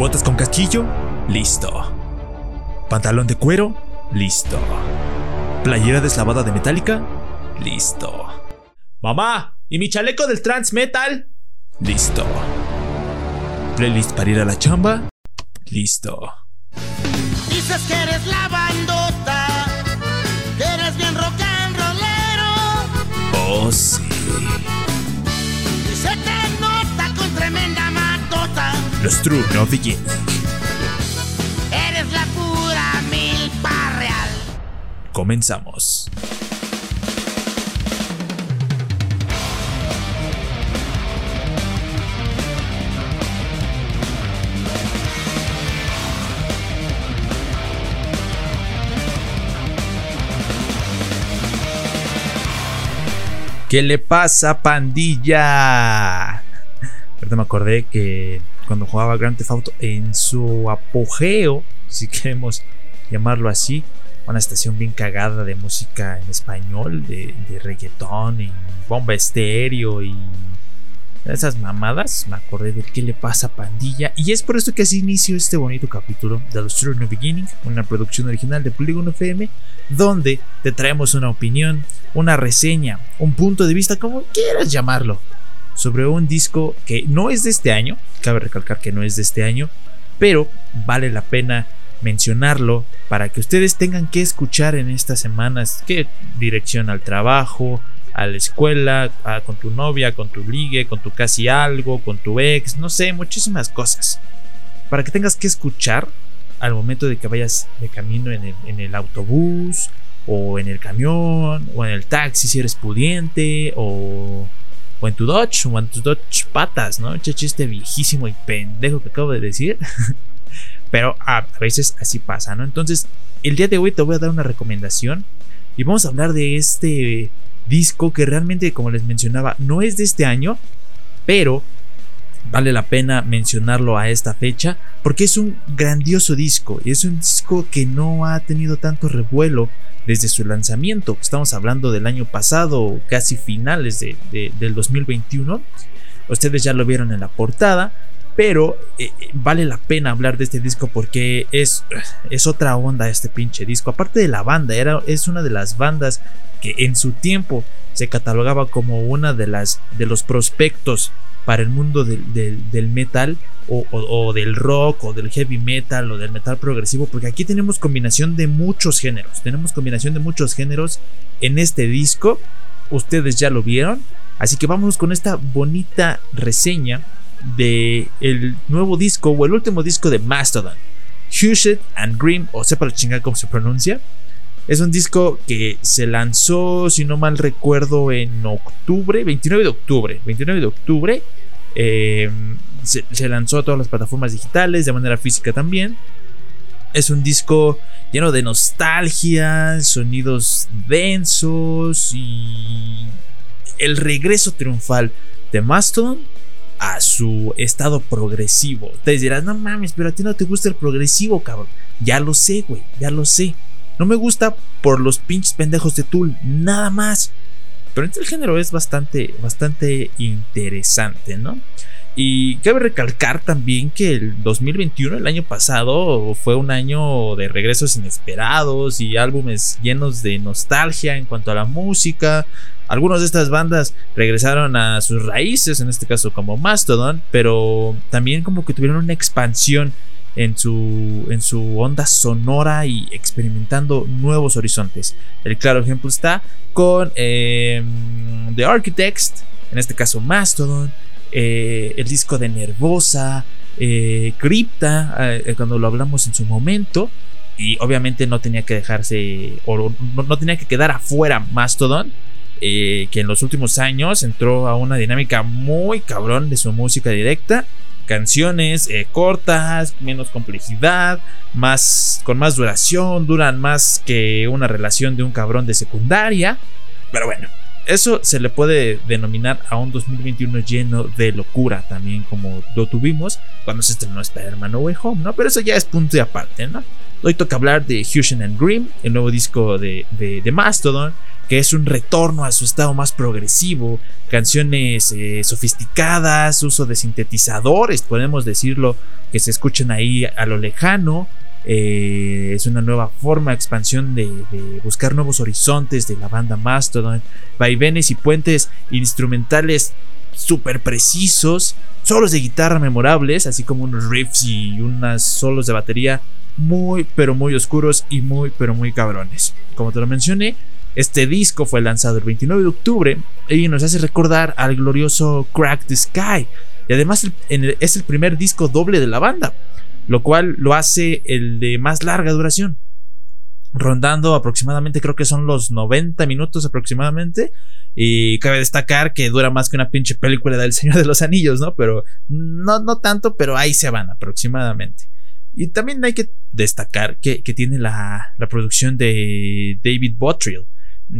¿Botas con casquillo? Listo. ¿Pantalón de cuero? Listo. ¿Playera deslavada de metálica? Listo. Mamá, ¿y mi chaleco del trans metal? Listo. ¿Playlist para ir a la chamba? Listo. Dices que eres la bandota, que eres bien rock and rollero. Oh, sí. Los True No. Eres la pura milpa real. Comenzamos. ¿Qué le pasa, pandilla? Ahorita me acordé que cuando jugaba Grand Theft Auto en su apogeo, si queremos llamarlo así, una estación bien cagada de música en español, de, de reggaetón y bomba estéreo y esas mamadas, me acordé de qué le pasa pandilla. Y es por esto que así inicio este bonito capítulo de Los True New Beginning, una producción original de Polygon FM, donde te traemos una opinión, una reseña, un punto de vista, como quieras llamarlo, sobre un disco que no es de este año, cabe recalcar que no es de este año, pero vale la pena mencionarlo para que ustedes tengan que escuchar en estas semanas. Qué dirección al trabajo, a la escuela, con tu novia, con tu ligue, con tu casi algo, con tu ex, no sé, muchísimas cosas. Para que tengas que escuchar al momento de que vayas de camino en el, en el autobús, o en el camión, o en el taxi si eres pudiente, o, o en tu Dodge, o en tus Dodge patas, ¿no? Che chiste viejísimo y pendejo que acabo de decir. Pero a veces así pasa, ¿no? Entonces, el día de hoy te voy a dar una recomendación y vamos a hablar de este disco que realmente, como les mencionaba, no es de este año, pero vale la pena mencionarlo a esta fecha porque es un grandioso disco y es un disco que no ha tenido tanto revuelo desde su lanzamiento. Estamos hablando del año pasado, casi finales de- de- del 2021. Ustedes ya lo vieron en la portada, pero eh, eh, vale la pena hablar de este disco porque es, es otra onda este pinche disco. Aparte de la banda, era, es una de las bandas que en su tiempo se catalogaba como una de las de los prospectos para el mundo del, del- metal o, o- del rock o del heavy metal o del metal progresivo porque aquí tenemos combinación de muchos géneros tenemos combinación de muchos géneros en este disco. Ustedes ya lo vieron así que vamos con esta bonita reseña de el nuevo disco o el último disco de Mastodon Hushed and Grim o sepa la chingada cómo se pronuncia es un disco que se lanzó, si no mal recuerdo, en octubre, 29 de octubre. 29 de octubre. eh, se, se lanzó a todas las plataformas digitales, de manera física también. Es un disco lleno de nostalgia, sonidos densos y el regreso triunfal de Mastodon a su estado progresivo. Te dirás, no mames, pero a ti no te gusta el progresivo, cabrón. Ya lo sé, güey, ya lo sé. No me gusta por los pinches pendejos de Tool, nada más. Pero el género es bastante, bastante interesante, ¿no? Y cabe recalcar también que el 2021, el año pasado, fue un año de regresos inesperados y álbumes llenos de nostalgia en cuanto a la música. Algunas de estas bandas regresaron a sus raíces, en este caso como Mastodon, pero también como que tuvieron una expansión en su, en su onda sonora y experimentando nuevos horizontes. El claro ejemplo está con eh, The Architects, en este caso Mastodon, eh, el disco de Nervosa, eh, Crypta, eh, cuando lo hablamos en su momento. Y obviamente no tenía que dejarse, o no, no tenía que quedar afuera Mastodon, que en los últimos años entró a una dinámica muy cabrón de su música directa canciones eh, cortas, menos complejidad, más con más duración, duran más que una relación de un cabrón de secundaria. Pero bueno, eso se le puede denominar a un 2021 lleno de locura también como lo tuvimos cuando se estrenó Spider-Man No Way Home, ¿no? Pero eso ya es punto y aparte, ¿no? Hoy toca hablar de Fusion and Grim, el nuevo disco de, de Mastodon, que es un retorno a su estado más progresivo, canciones eh, sofisticadas, uso de sintetizadores, podemos decirlo, que se escuchen ahí a lo lejano. Eh, es una nueva forma, expansión de, buscar nuevos horizontes de la banda Mastodon, vaivenes y puentes instrumentales súper precisos, solos de guitarra memorables, así como unos riffs y unas solos de batería muy, pero muy oscuros y muy, pero muy cabrones. Como te lo mencioné, este disco fue lanzado el 29 de octubre y nos hace recordar al glorioso Crack the Sky. Y además es el primer disco doble de la banda, lo cual lo hace el de más larga duración. Rondando aproximadamente, creo que son los 90 minutos aproximadamente. Y cabe destacar que dura más que una pinche película del Señor de los Anillos, ¿no? Pero no, no tanto, pero ahí se van aproximadamente. Y también hay que destacar que, tiene la, la, producción de David Bottrill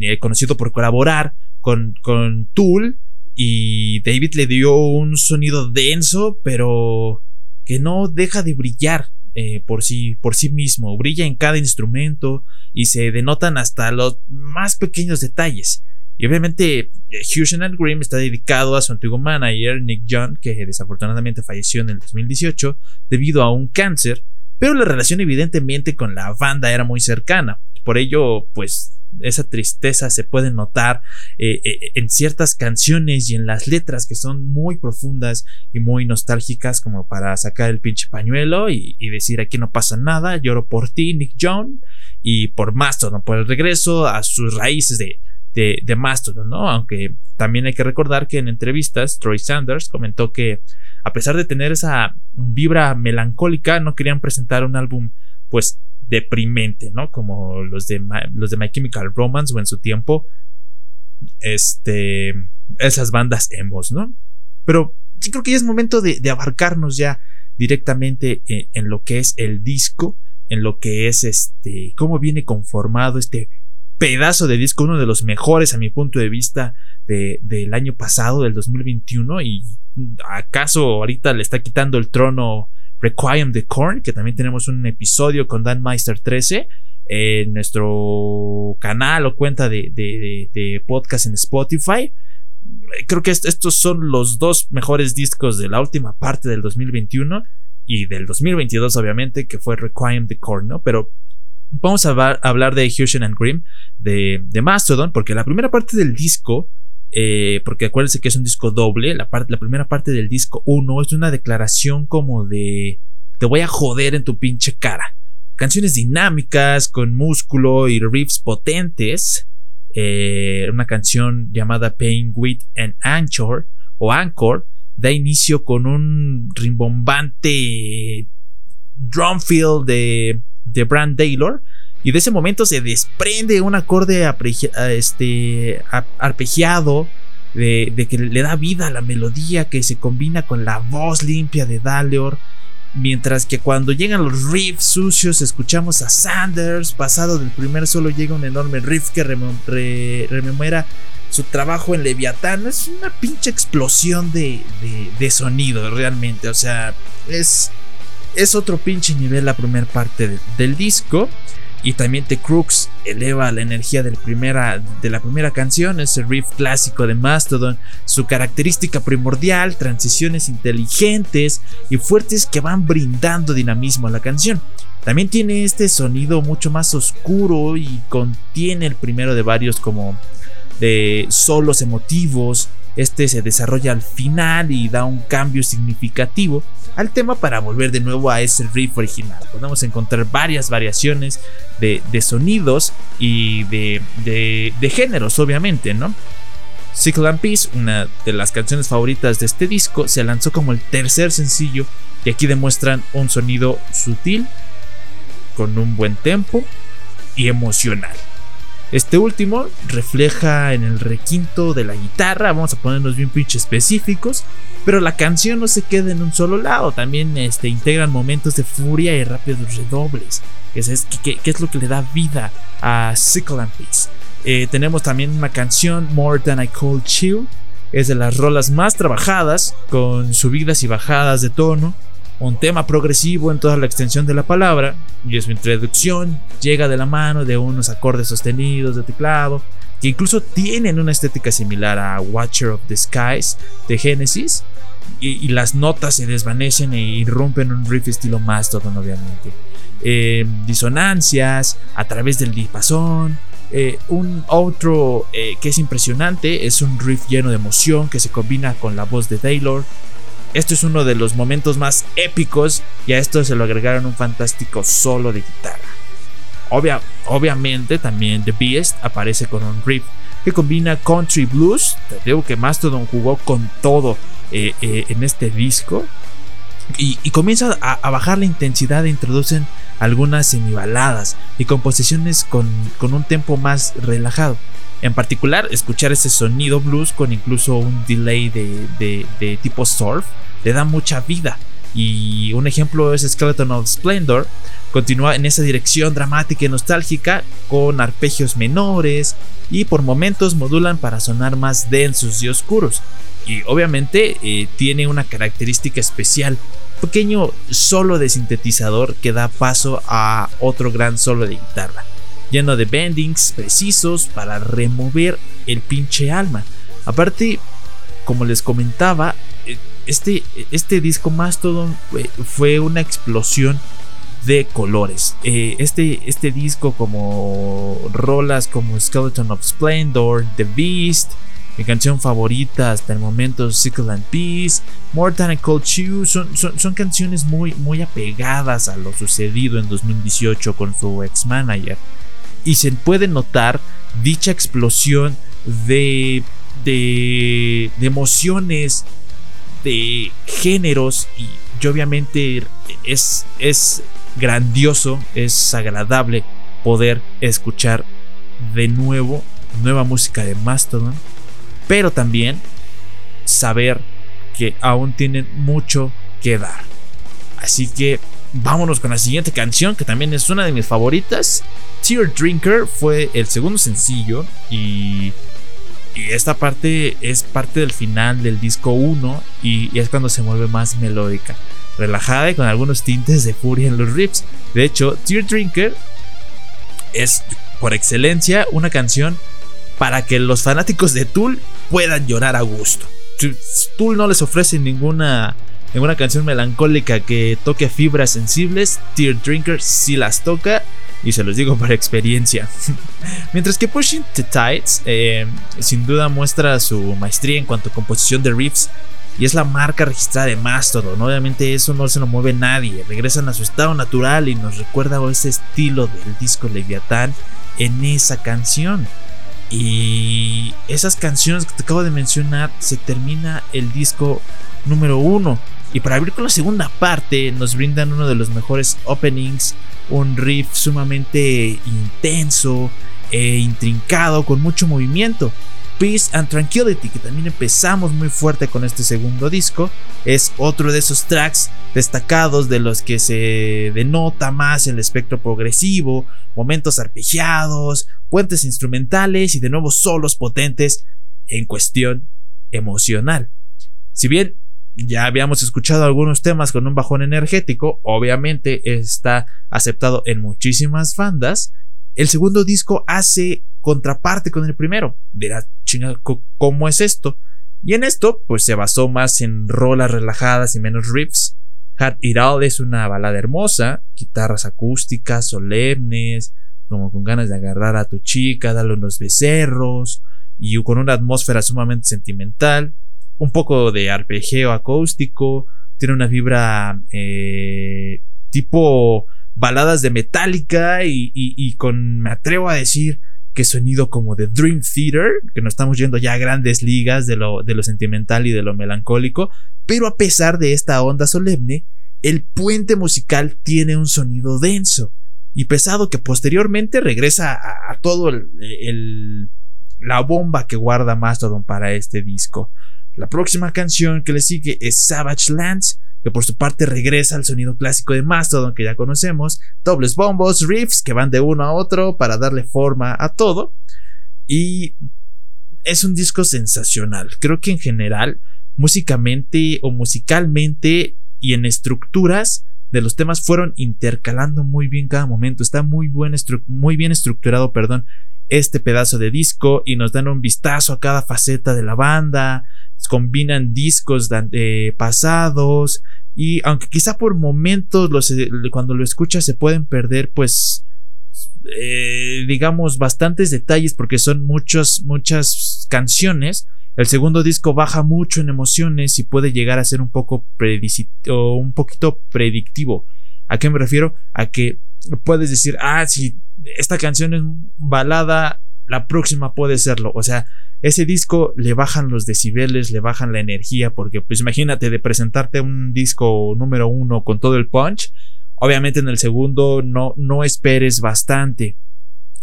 eh, conocido por colaborar con, con Tool. Y David le dio un sonido denso, pero que no deja de brillar eh, por, sí, por sí mismo. Brilla en cada instrumento y se denotan hasta los más pequeños detalles. Y obviamente eh, and Grimm está dedicado a su antiguo manager Nick John, que desafortunadamente falleció en el 2018 debido a un cáncer, pero la relación evidentemente con la banda era muy cercana. Por ello, pues esa tristeza se puede notar eh, eh, en ciertas canciones y en las letras que son muy profundas y muy nostálgicas como para sacar el pinche pañuelo y, decir aquí no pasa nada, lloro por ti Nick John y por Mastodon, por el regreso a sus raíces de, de, de Mastodon, ¿no? Aunque también hay que recordar que en entrevistas Troy Sanders comentó que a pesar de tener esa vibra melancólica no querían presentar un álbum pues deprimente, ¿no? Como los de, los de My Chemical Romance o en su tiempo, este, esas bandas emos, ¿no? Pero yo creo que ya es momento de, abarcarnos ya directamente en, en, lo que es el disco, en lo que es este, cómo viene conformado este pedazo de disco, uno de los mejores a mi punto de vista de, del año pasado, del 2021, y acaso ahorita le está quitando el trono Requiem the Corn, que también tenemos un episodio con Dan Meister 13 en nuestro canal o cuenta de, de, podcast en Spotify. Creo que estos son los dos mejores discos de la última parte del 2021 y del 2022, obviamente, que fue Requiem the Corn, ¿no? Pero vamos a hablar de Fusion and Grimm, de, de Mastodon, porque la primera parte del disco eh, porque acuérdense que es un disco doble. La, parte, la primera parte del disco 1 es una declaración como de te voy a joder en tu pinche cara. Canciones dinámicas, con músculo y riffs potentes. Eh, una canción llamada Pain, Wit and Anchor o Anchor da inicio con un rimbombante drum fill de, de Brand Taylor y de ese momento se desprende un acorde este, arpegiado de, que le da vida a la melodía que se combina con la voz limpia de Daleor. Mientras que cuando llegan los riffs sucios escuchamos a Sanders, pasado del primer solo llega un enorme riff que rememora su trabajo en Leviatán. Es una pinche explosión de, sonido realmente. O sea, es, es otro pinche nivel la primera parte del disco. Y también The Crooks eleva la energía de la, primera, de la primera canción, ese riff clásico de Mastodon, su característica primordial, transiciones inteligentes y fuertes que van brindando dinamismo a la canción. También tiene este sonido mucho más oscuro y contiene el primero de varios como de solos emotivos. Este se desarrolla al final y da un cambio significativo al tema para volver de nuevo a ese riff original. Podemos encontrar varias variaciones de, sonidos y de, géneros, obviamente, ¿no? And Peace, una de las canciones favoritas de este disco, se lanzó como el tercer sencillo y aquí demuestran un sonido sutil, con un buen tempo y emocional. Este último refleja en el requinto de la guitarra, vamos a ponernos bien pinche específicos, pero la canción no se queda en un solo lado, también este, integran momentos de furia y rápidos redobles, que es, lo que le da vida a Sickle and Peace. Eh, tenemos también una canción, More Than I Call Chill, es de las rolas más trabajadas, con subidas y bajadas de tono, un tema progresivo en toda la extensión de la palabra, y su introducción llega de la mano de unos acordes sostenidos de teclado, que incluso tienen una estética similar a Watcher of the Skies de Genesis, y, las notas se desvanecen e irrumpen un riff estilo Mastodon, obviamente. Eh, disonancias a través del dipasón. Eh, un otro eh, que es impresionante es un riff lleno de emoción que se combina con la voz de Taylor. Esto es uno de los momentos más épicos y a esto se lo agregaron un fantástico solo de guitarra. obviamente también The Beast aparece con un riff que combina country blues. Te digo que Mastodon jugó con todo en este disco. Y, comienza a, bajar la intensidad e introducen algunas semibaladas y composiciones con, con un tempo más relajado. En particular, escuchar ese sonido blues con incluso un delay de, de, tipo surf le da mucha vida. Y un ejemplo es Skeleton of Splendor. Continúa en esa dirección dramática y nostálgica con arpegios menores y por momentos modulan para sonar más densos y oscuros. Y obviamente eh, tiene una característica especial pequeño solo de sintetizador que da paso a otro gran solo de guitarra, lleno de bendings precisos para remover el pinche alma. Aparte, como les comentaba, eh, este, este disco Mastodon fue una explosión de colores. Eh, este, este disco como rolas como Skeleton of Splendor, The Beast, mi canción favorita hasta el momento, Sickle and Peace, More Than a Cold Chew, son, son, canciones muy, muy apegadas a lo sucedido en 2018 con su ex manager. Y se puede notar dicha explosión de, de, emociones, de géneros y, obviamente es, es grandioso, es agradable poder escuchar de nuevo nueva música de Mastodon pero también saber que aún tienen mucho que dar. Así que vámonos con la siguiente canción, que también es una de mis favoritas. Tear Drinker fue el segundo sencillo y, y esta parte es parte del final del disco 1 y, es cuando se vuelve más melódica, relajada y con algunos tintes de furia en los riffs. De hecho, Tear Drinker es por excelencia una canción para que los fanáticos de Tool puedan llorar a gusto. Tool no les ofrece ninguna, ninguna canción melancólica que toque fibras sensibles, Tear Drinker sí las toca y se los digo por experiencia. Mientras que Pushing the Tides eh, sin duda muestra su maestría en cuanto a composición de riffs y es la marca registrada de Mastodon. Obviamente eso no se lo mueve nadie. Regresan a su estado natural y nos recuerda ese estilo del disco Leviathan en esa canción. Y esas canciones que te acabo de mencionar, se termina el disco número uno. Y para abrir con la segunda parte, nos brindan uno de los mejores openings, un riff sumamente intenso e intrincado, con mucho movimiento. Peace and Tranquility, que también empezamos muy fuerte con este segundo disco, es otro de esos tracks destacados de los que se denota más el espectro progresivo, momentos arpegiados, puentes instrumentales y de nuevo solos potentes en cuestión emocional. Si bien ya habíamos escuchado algunos temas con un bajón energético, obviamente está aceptado en muchísimas bandas, el segundo disco hace contraparte con el primero. Dirá, chinga, ¿cómo es esto? Y en esto, pues se basó más en rolas relajadas y menos riffs. Heart It All es una balada hermosa, guitarras acústicas, solemnes, como con ganas de agarrar a tu chica, darle unos becerros, y con una atmósfera sumamente sentimental, un poco de arpegio acústico, tiene una vibra eh, tipo baladas de Metallica y, con, me atrevo a decir, que sonido como de Dream Theater, que nos estamos yendo ya a grandes ligas de lo, de lo sentimental y de lo melancólico, pero a pesar de esta onda solemne, el puente musical tiene un sonido denso y pesado que posteriormente regresa a, todo el, la bomba que guarda Mastodon para este disco. La próxima canción que le sigue es Savage Lands, que por su parte regresa al sonido clásico de Mastodon que ya conocemos, dobles bombos, riffs que van de uno a otro para darle forma a todo. Y es un disco sensacional. Creo que en general, músicamente o musicalmente y en estructuras de los temas fueron intercalando muy bien cada momento. Está muy, buen muy bien estructurado, perdón, este pedazo de disco y nos dan un vistazo a cada faceta de la banda, combinan discos de, pasados y aunque quizá por momentos eh, cuando lo escuchas se pueden perder pues eh, digamos bastantes detalles porque son muchas muchas canciones. El segundo disco baja mucho en emociones y puede llegar a ser un poco o un poquito predictivo. A qué me refiero a que puedes decir ah si esta canción es balada la próxima puede serlo o sea ese disco le bajan los decibeles, le bajan la energía, porque pues imagínate de presentarte un disco número uno con todo el punch, obviamente en el segundo no, no esperes bastante.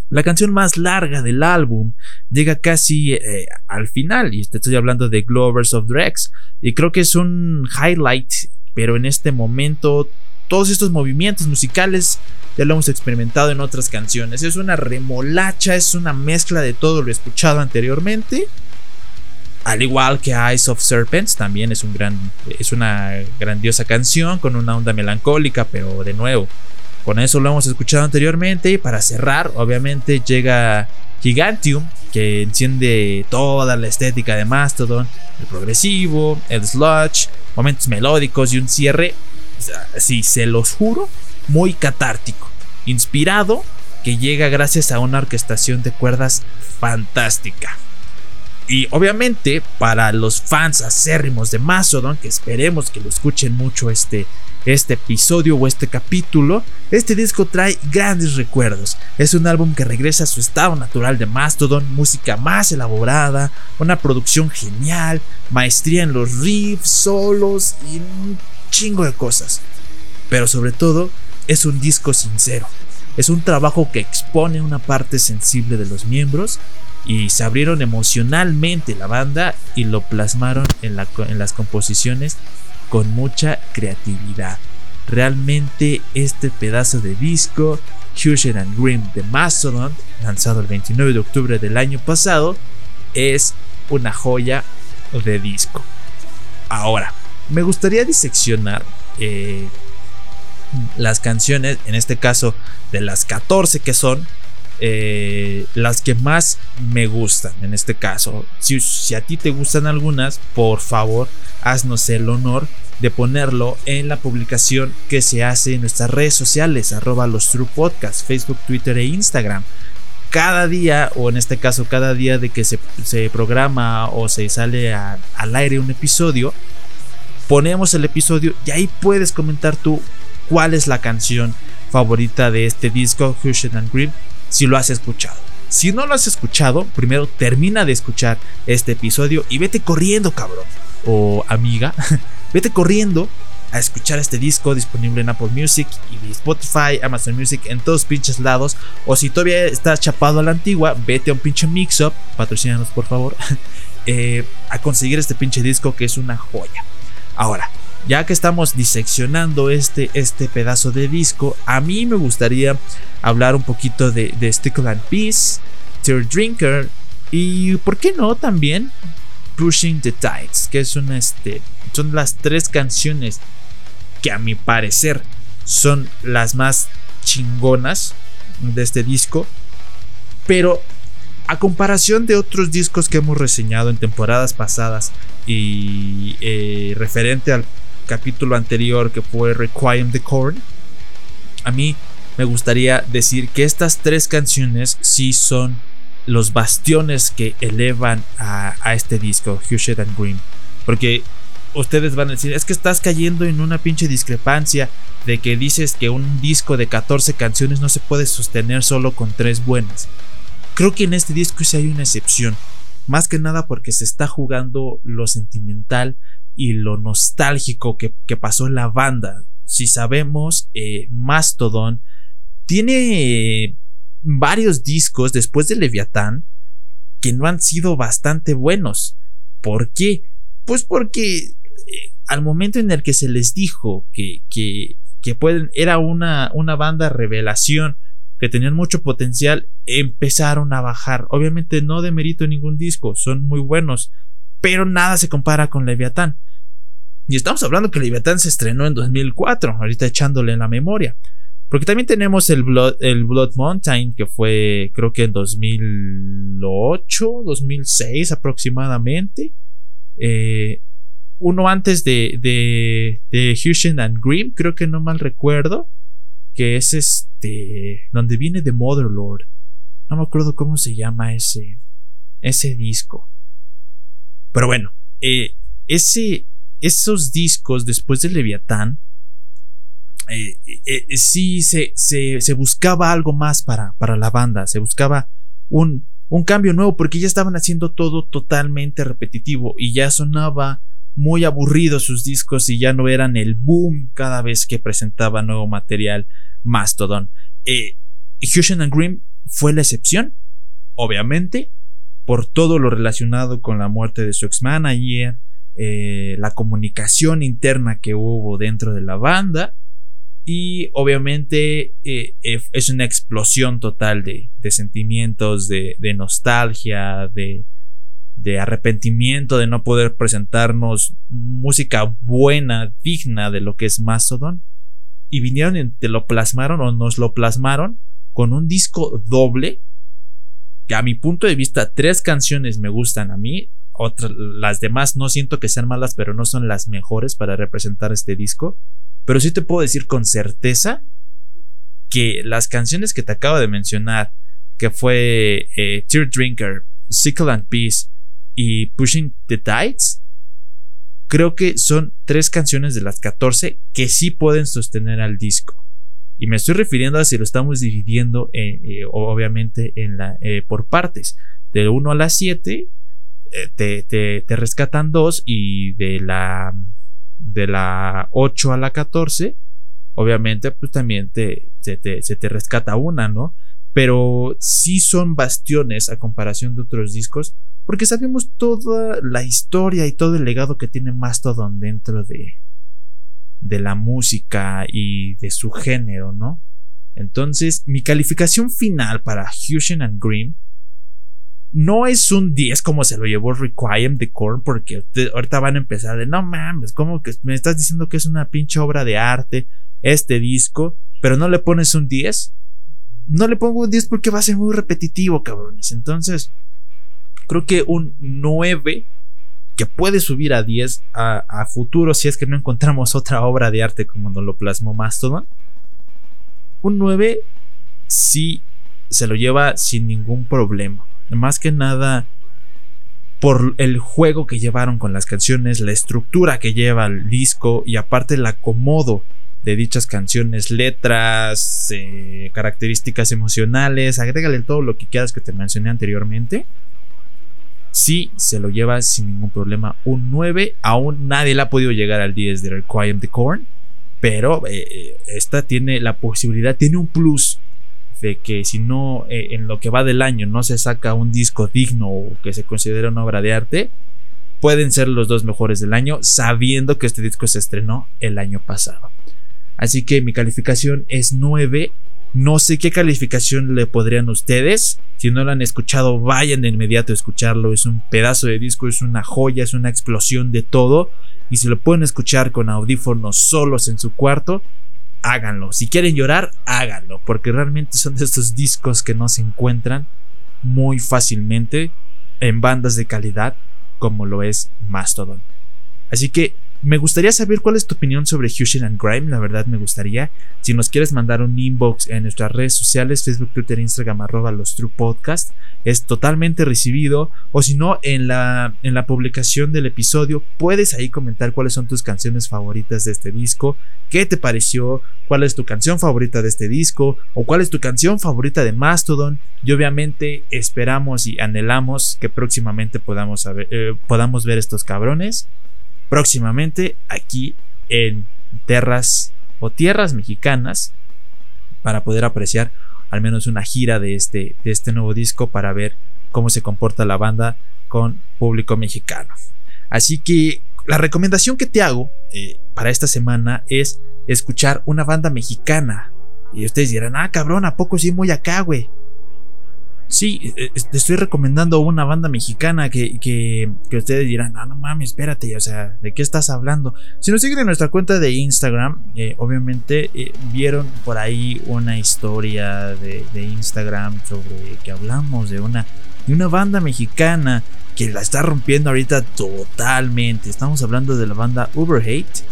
La canción más larga del álbum llega casi eh, al final, y te estoy hablando de Glovers of Drex, y creo que es un highlight, pero en este momento todos estos movimientos musicales ya lo hemos experimentado en otras canciones. Es una remolacha, es una mezcla de todo lo escuchado anteriormente. Al igual que Eyes of Serpents, también es, un gran, es una grandiosa canción con una onda melancólica, pero de nuevo, con eso lo hemos escuchado anteriormente. Y para cerrar, obviamente llega Gigantium, que enciende toda la estética de Mastodon, el progresivo, el sludge, momentos melódicos y un cierre, si se los juro, muy catártico, inspirado, que llega gracias a una orquestación de cuerdas fantástica. Y obviamente para los fans acérrimos de Mastodon, que esperemos que lo escuchen mucho este, este episodio o este capítulo, este disco trae grandes recuerdos. Es un álbum que regresa a su estado natural de Mastodon, música más elaborada, una producción genial, maestría en los riffs, solos y chingo de cosas. Pero sobre todo, es un disco sincero. Es un trabajo que expone una parte sensible de los miembros y se abrieron emocionalmente la banda y lo plasmaron en, las composiciones con mucha creatividad. Realmente este pedazo de disco, Huger and Grim de Mastodon, lanzado el 29 de octubre del año pasado, es una joya de disco. Ahora, me gustaría diseccionar eh, las canciones, en este caso de las 14 que son, eh, las que más me gustan en este caso. Si, a ti te gustan algunas, por favor, haznos el honor de ponerlo en la publicación que se hace en nuestras redes sociales, arroba los True Podcast, Facebook, Twitter e Instagram. Cada día, o en este caso cada día de que se, programa o se sale al aire un episodio, ponemos el episodio y ahí puedes comentar tú cuál es la canción favorita de este disco, Hush and Green, si lo has escuchado. Si no lo has escuchado, primero termina de escuchar este episodio y vete corriendo, cabrón. O amiga, vete corriendo a escuchar este disco disponible en Apple Music y Spotify, Amazon Music, en todos pinches lados. O si todavía estás chapado a la antigua, vete a un pinche mix-up, patrocínanos por favor, eh, a conseguir este pinche disco que es una joya. Ahora, ya que estamos diseccionando este, este pedazo de disco, a mí me gustaría hablar un poquito de, de Stickle and Peace, Tear Drinker y, ¿por qué no? También Pushing the Tides, que es este, son las tres canciones que a mi parecer son las más chingonas de este disco, pero a comparación de otros discos que hemos reseñado en temporadas pasadas y eh, referente al capítulo anterior que fue Requiem the Corn, a mí me gustaría decir que estas tres canciones sí son los bastiones que elevan a, este disco, Hushed and Green. Porque ustedes van a decir, es que estás cayendo en una pinche discrepancia de que dices que un disco de 14 canciones no se puede sostener solo con tres buenas. Creo que en este disco sí hay una excepción. Más que nada porque se está jugando lo sentimental y lo nostálgico que, pasó en la banda. Si sabemos, eh, Mastodon tiene varios discos después de Leviatán que no han sido bastante buenos. ¿Por qué? Pues porque eh, al momento en el que se les dijo que, que, que pueden, era una, una banda revelación, que tenían mucho potencial, empezaron a bajar. Obviamente no de mérito ningún disco, son muy buenos, pero nada se compara con Leviatán. Y estamos hablando que Leviatán se estrenó en 2004, ahorita echándole en la memoria. Porque también tenemos el Blood, el Blood Mountain, que fue creo que en 2008, 2006 aproximadamente. Eh, uno antes de, de, de and Grimm, creo que no mal recuerdo, que es este, donde viene The Motherlord. No me acuerdo cómo se llama ese, ese disco. Pero bueno, eh, ese, esos discos después de Leviatán eh, eh, eh, sí se, se, buscaba algo más para, para la banda, se buscaba un, un cambio nuevo porque ya estaban haciendo todo totalmente repetitivo y ya sonaba muy aburrido sus discos y ya no eran el boom cada vez que presentaba nuevo material Mastodon. Eh, and Grimm fue la excepción, obviamente, por todo lo relacionado con la muerte de su ex manager, la comunicación interna que hubo dentro de la banda y obviamente eh, eh, es una explosión total de, sentimientos, de, nostalgia, de, de, arrepentimiento de no poder presentarnos música buena, digna de lo que es Mastodon. Y vinieron y te lo plasmaron o nos lo plasmaron con un disco doble. Que a mi punto de vista, tres canciones me gustan a mí. Otras, las demás no siento que sean malas, pero no son las mejores para representar este disco. Pero sí te puedo decir con certeza que las canciones que te acabo de mencionar, que fue eh, Tear Drinker, Sickle and Peace y Pushing the Tides, creo que son tres canciones de las 14 que sí pueden sostener al disco. Y me estoy refiriendo a si lo estamos dividiendo, eh, eh, obviamente, en la, por partes. De 1 a la 7 te, te, te rescatan dos y de la de la 8 a la 14, obviamente pues también te, se, te, rescata una, ¿no? Pero sí son bastiones a comparación de otros discos, porque sabemos toda la historia y todo el legado que tiene Mastodon dentro de, de la música y de su género, ¿no? Entonces, mi calificación final para Fusion and Grimm no es un 10 como se lo llevó Requiem de Korn, porque ahorita van a empezar de no mames, como que me estás diciendo que es una pinche obra de arte este disco, pero no le pones un 10. No le pongo un 10 porque va a ser muy repetitivo, cabrones. Entonces, creo que un 9 que puede subir a 10 a, futuro si es que no encontramos otra obra de arte como nos lo plasmó Mastodon. Un 9 sí se lo lleva sin ningún problema más que nada por el juego que llevaron con las canciones, la estructura que lleva el disco y aparte el acomodo de dichas canciones, letras, eh, características emocionales, agrégale todo lo que quieras que te mencioné anteriormente. Sí, se lo lleva sin ningún problema. Un 9, aún nadie le ha podido llegar al 10 de Requiem the Corn, pero eh, eh, esta tiene la posibilidad, tiene un plus de que si no en lo que va del año no se saca un disco digno o que se considere una obra de arte, pueden ser los dos mejores del año sabiendo que este disco se estrenó el año pasado. Así que mi calificación es 9. No sé qué calificación le podrían ustedes. Si no lo han escuchado, vayan de inmediato a escucharlo. Es un pedazo de disco, es una joya, es una explosión de todo. Y si lo pueden escuchar con audífonos solos en su cuarto, háganlo. Si quieren llorar, háganlo, porque realmente son de estos discos que no se encuentran muy fácilmente en bandas de calidad como lo es Mastodon. Así que me gustaría saber cuál es tu opinión sobre Hushin and Grime, la verdad me gustaría. Si nos quieres mandar un inbox en nuestras redes sociales, Facebook, Twitter, Instagram, arroba los True Podcast, es totalmente recibido. O si no, en la, en la publicación del episodio, puedes ahí comentar cuáles son tus canciones favoritas de este disco, qué te pareció, cuál es tu canción favorita de este disco, o cuál es tu canción favorita de Mastodon. Y obviamente esperamos y anhelamos que próximamente podamos, eh, podamos ver estos cabrones próximamente aquí en tierras o tierras mexicanas para poder apreciar al menos una gira de este, de este nuevo disco para ver cómo se comporta la banda con público mexicano. Así que la recomendación que te hago eh, para esta semana es escuchar una banda mexicana. Y ustedes dirán, ah, cabrón, ¿a poco sí muy acá, güey? Sí, eh, te estoy recomendando una banda mexicana que, que, ustedes dirán, no, no mames, espérate, o sea, ¿de qué estás hablando? Si nos siguen en nuestra cuenta de Instagram, eh, obviamente eh, vieron por ahí una historia de, de, Instagram sobre que hablamos de una, de una banda mexicana que la está rompiendo ahorita totalmente. Estamos hablando de la banda Uber Hate,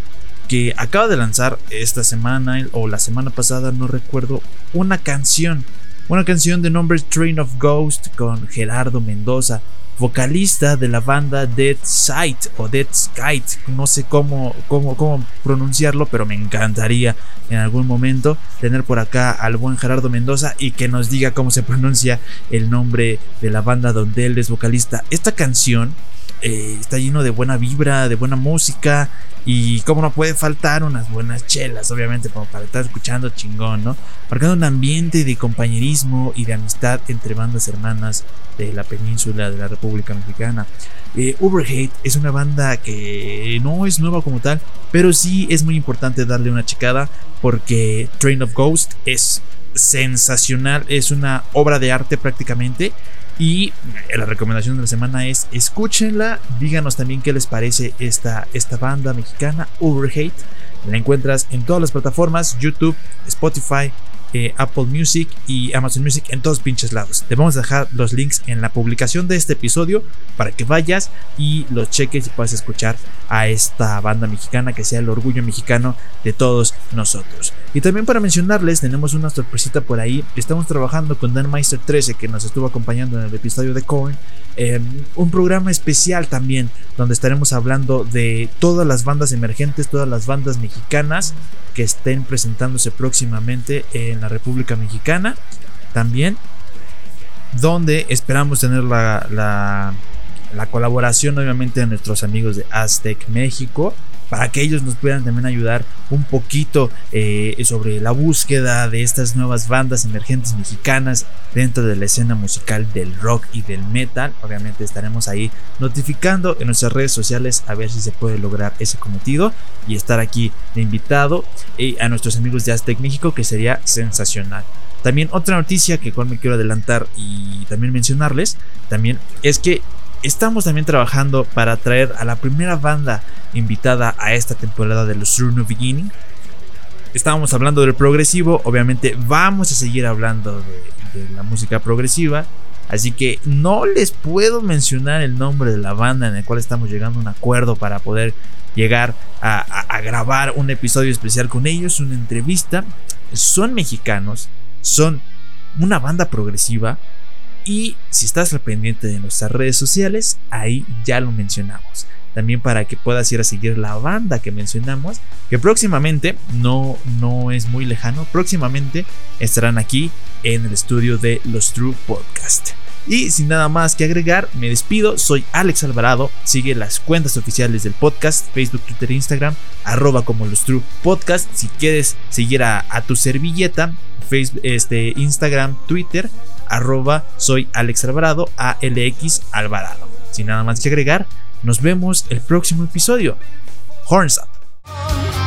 que acaba de lanzar esta semana o la semana pasada, no recuerdo, una canción una canción de nombre Train of Ghost con Gerardo Mendoza, vocalista de la banda Dead Sight o Dead Skite, no sé cómo, cómo, cómo pronunciarlo, pero me encantaría en algún momento tener por acá al buen Gerardo Mendoza y que nos diga cómo se pronuncia el nombre de la banda donde él es vocalista. Esta canción eh, está lleno de buena vibra, de buena música y como no puede faltar unas buenas chelas, obviamente, para estar escuchando chingón, ¿no? Marcando un ambiente de compañerismo y de amistad entre bandas hermanas de la península de la República Mexicana. Eh, es una banda que no es nueva como tal, pero sí es muy importante darle una checada porque Train of Ghost es sensacional, es una obra de arte prácticamente y la recomendación de la semana es escúchenla, díganos también qué les parece esta, esta banda mexicana, Overhate. La encuentras en todas las plataformas, YouTube, Spotify, eh, Apple Music y Amazon Music en todos pinches lados. Te vamos a dejar los links en la publicación de este episodio para que vayas y los cheques y puedas escuchar a esta banda mexicana que sea el orgullo mexicano de todos nosotros. Y también para mencionarles, tenemos una sorpresita por ahí. Estamos trabajando con Dan Meister 13 que nos estuvo acompañando en el episodio de Korn. un programa especial también donde estaremos hablando de todas las bandas emergentes, todas las bandas mexicanas que estén presentándose próximamente en la República Mexicana. También, donde esperamos tener la, la, colaboración obviamente de nuestros amigos de Aztec México para que ellos nos puedan también ayudar un poquito eh, sobre la búsqueda de estas nuevas bandas emergentes mexicanas dentro de la escena musical del rock y del metal. Obviamente estaremos ahí notificando en nuestras redes sociales a ver si se puede lograr ese cometido y estar aquí de invitado y a nuestros amigos de Aztec México que sería sensacional. También otra noticia que cual me quiero adelantar y también mencionarles también es que estamos también trabajando para traer a la primera banda invitada a esta temporada de los True Beginning. Estábamos hablando del progresivo, obviamente vamos a seguir hablando de, la música progresiva. Así que no les puedo mencionar el nombre de la banda en el cual estamos llegando a un acuerdo para poder llegar a, grabar un episodio especial con ellos, una entrevista. Son mexicanos, son una banda progresiva, y si estás al pendiente de nuestras redes sociales, ahí ya lo mencionamos. También para que puedas ir a seguir la banda que mencionamos, que próximamente, no, no es muy lejano, próximamente estarán aquí en el estudio de los True Podcast. Y sin nada más que agregar, me despido. Soy Alex Alvarado. Sigue las cuentas oficiales del podcast: Facebook, Twitter, Instagram, arroba como los True Podcast. Si quieres seguir a, tu servilleta, Facebook, este, Instagram, Twitter, arroba soy Alex Alvarado, ALX Alvarado. Sin nada más que agregar, nos vemos el próximo episodio. Horns up.